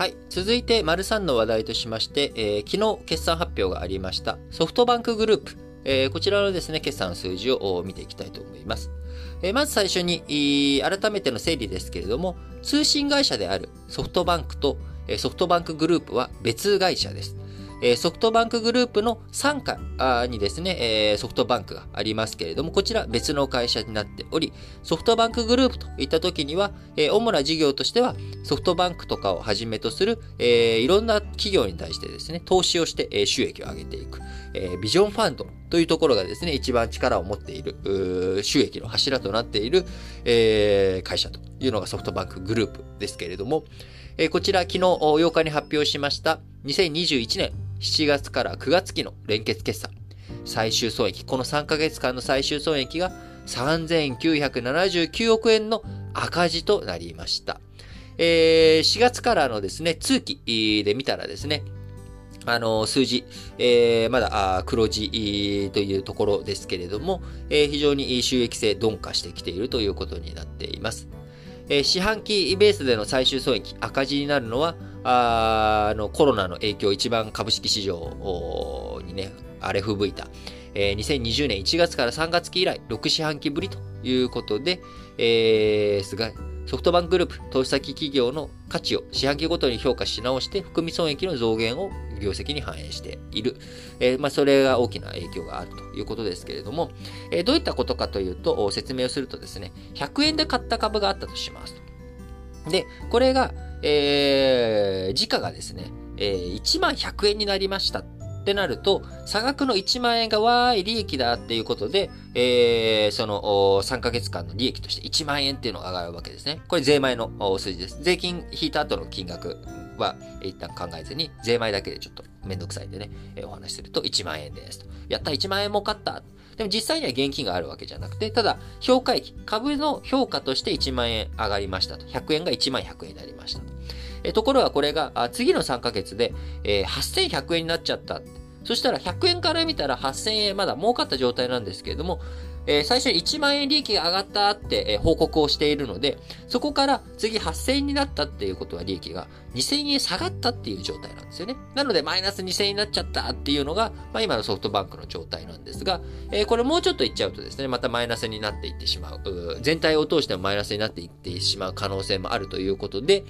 はい。続いて、丸3の話題としまして、えー、昨日決算発表がありましたソフトバンクグループ。えー、こちらのですね、決算数字を見ていきたいと思います。えー、まず最初に、改めての整理ですけれども、通信会社であるソフトバンクとソフトバンクグループは別会社です。ソフトバンクグループの傘下にですね、ソフトバンクがありますけれども、こちら別の会社になっており、ソフトバンクグループといった時には、主な事業としては、ソフトバンクとかをはじめとする、いろんな企業に対してですね、投資をして、収益を上げていく、ビジョンファンドというところがですね、一番力を持っている、収益の柱となっている、会社というのがソフトバンクグループですけれども、こちら昨日8日に発表しました2021年7月から9月期の連結決算。最終損益、この3ヶ月間の最終損益が3979億円の赤字となりました。えー、4月からのですね、通期で見たらですね、あの、数字、えー、まだ黒字というところですけれども、えー、非常に収益性鈍化してきているということになっています。えー、四半期ベースでの最終損益赤字になるのは、あのコロナの影響、一番株式市場にね、荒れ吹雪いた、えー、2020年1月から3月期以来、6四半期ぶりということで、えー、ソフトバンクグループ、投資先企業の価値を四半期ごとに評価し直して、含み損益の増減を業績に反映している。えー、まあ、それが大きな影響があるということですけれども、えー、どういったことかというと、説明をするとですね、100円で買った株があったとします。で、これが、えー、時価がですね、えー、1万100円になりましたってなると、差額の1万円がわーい利益だっていうことで、えー、その3ヶ月間の利益として1万円っていうのが上がるわけですね。これ税前の数字です。税金引いた後の金額は一旦考えずに、税前だけでちょっとめんどくさいんでね、えー、お話しすると1万円ですと。やった1万円儲かったでも実際には現金があるわけじゃなくて、ただ、評価益、株の評価として1万円上がりましたと。100円が1万100円になりましたと。ところがこれが、次の3ヶ月で、えー、8100円になっちゃった。そしたら100円から見たら8000円まだ儲かった状態なんですけれども、最初に1万円利益が上がったって、報告をしているので、そこから次8000円になったっていうことは利益が2000円下がったっていう状態なんですよね。なのでマイナス2000円になっちゃったっていうのが、まあ、今のソフトバンクの状態なんですが、えー、これもうちょっといっちゃうとですね、またマイナスになっていってしまう。う全体を通してもマイナスになっていってしまう可能性もあるということで、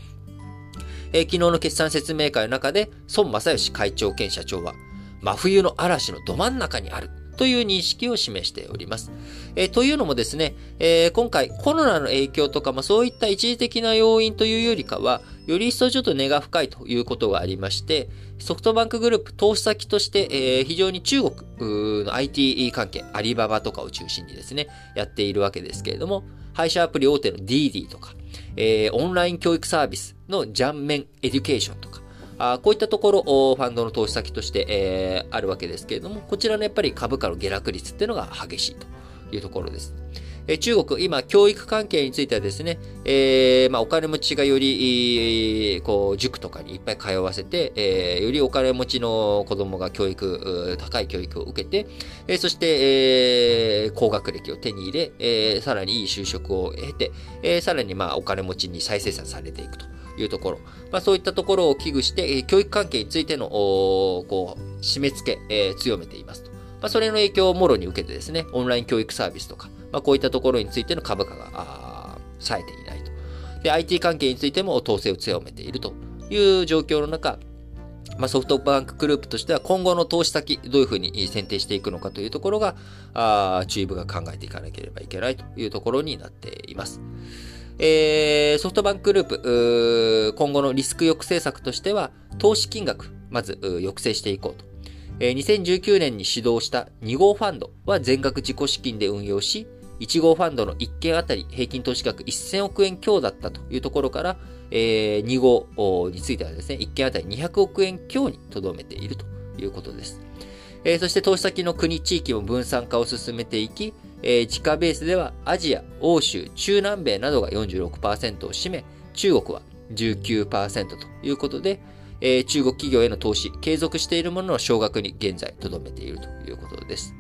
えー、昨日の決算説明会の中で、孫正義会長兼社長は、真冬の嵐のど真ん中にある。という認識を示しております。えー、というのもですね、えー、今回コロナの影響とか、まあ、そういった一時的な要因というよりかは、より一層ちょっと根が深いということがありまして、ソフトバンクグループ投資先として、えー、非常に中国の IT 関係、アリババとかを中心にですね、やっているわけですけれども、配車アプリ大手の DiDi とか、えー、オンライン教育サービスの Zhangmen Education とか、あこういったところ、ファンドの投資先として、えー、あるわけですけれども、こちらのやっぱり株価の下落率っていうのが激しいというところです。え中国、今、教育関係についてはですね、えー、まあ、お金持ちがより、こう、塾とかにいっぱい通わせて、えー、よりお金持ちの子供が教育、高い教育を受けて、えー、そして、えー、高学歴を手に入れ、えー、さらにいい就職を得て、えー、さらに、まあ、お金持ちに再生産されていくと。いうところ。まあ、そういったところを危惧して、え教育関係についての、こう、締め付け、えー、強めていますと。まあ、それの影響をもろに受けてですね、オンライン教育サービスとか、まあ、こういったところについての株価が、冴えていないと。で、IT 関係についても統制を強めているという状況の中、まあ、ソフトバンクグループとしては今後の投資先、どういうふうに選定していくのかというところが、あ注意部が考えていかなければいけないというところになっています。えー、ソフトバンクグループ、今後のリスク抑制策としては、投資金額、まず抑制していこうと。えー、2019年に始動した2号ファンドは全額自己資金で運用し、1号ファンドの1件あたり平均投資額1000億円強だったというところから、えー、2号についてはですね、1件あたり200億円強にとどめているということです。えー、そして投資先の国、地域も分散化を進めていき、えー、地価ベースではアジア、欧州、中南米などが46%を占め、中国は19%ということで、えー、中国企業への投資、継続しているものの少額に現在留めているということです。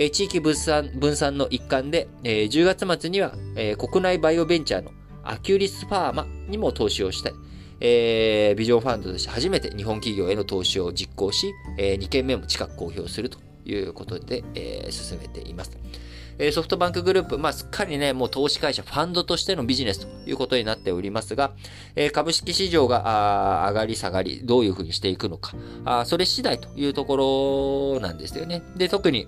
えー、地域分散分散の一環で、えー、10月末には、えー、国内バイオベンチャーのアキュリスファーマにも投資をしたい。えー、ビジョンファンドとして初めて日本企業への投資を実行し、えー、2件目も近く公表するということで、えー、進めています。ソフトバンクグループ、まあ、すっかりね、もう投資会社、ファンドとしてのビジネスということになっておりますが、株式市場が上がり下がり、どういうふうにしていくのか、それ次第というところなんですよね。で、特に、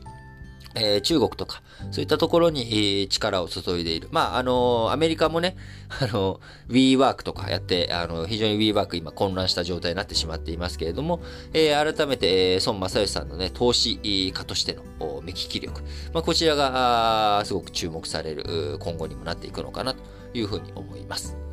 えー、中国とか、そういったところに、えー、力を注いでいる。まあ、あのー、アメリカもね、あの、WeWork とかやって、あの、非常に WeWork 今混乱した状態になってしまっていますけれども、えー、改めて、えー、孫正義さんのね、投資家としての目利き力。まあ、こちらが、すごく注目される、今後にもなっていくのかなというふうに思います。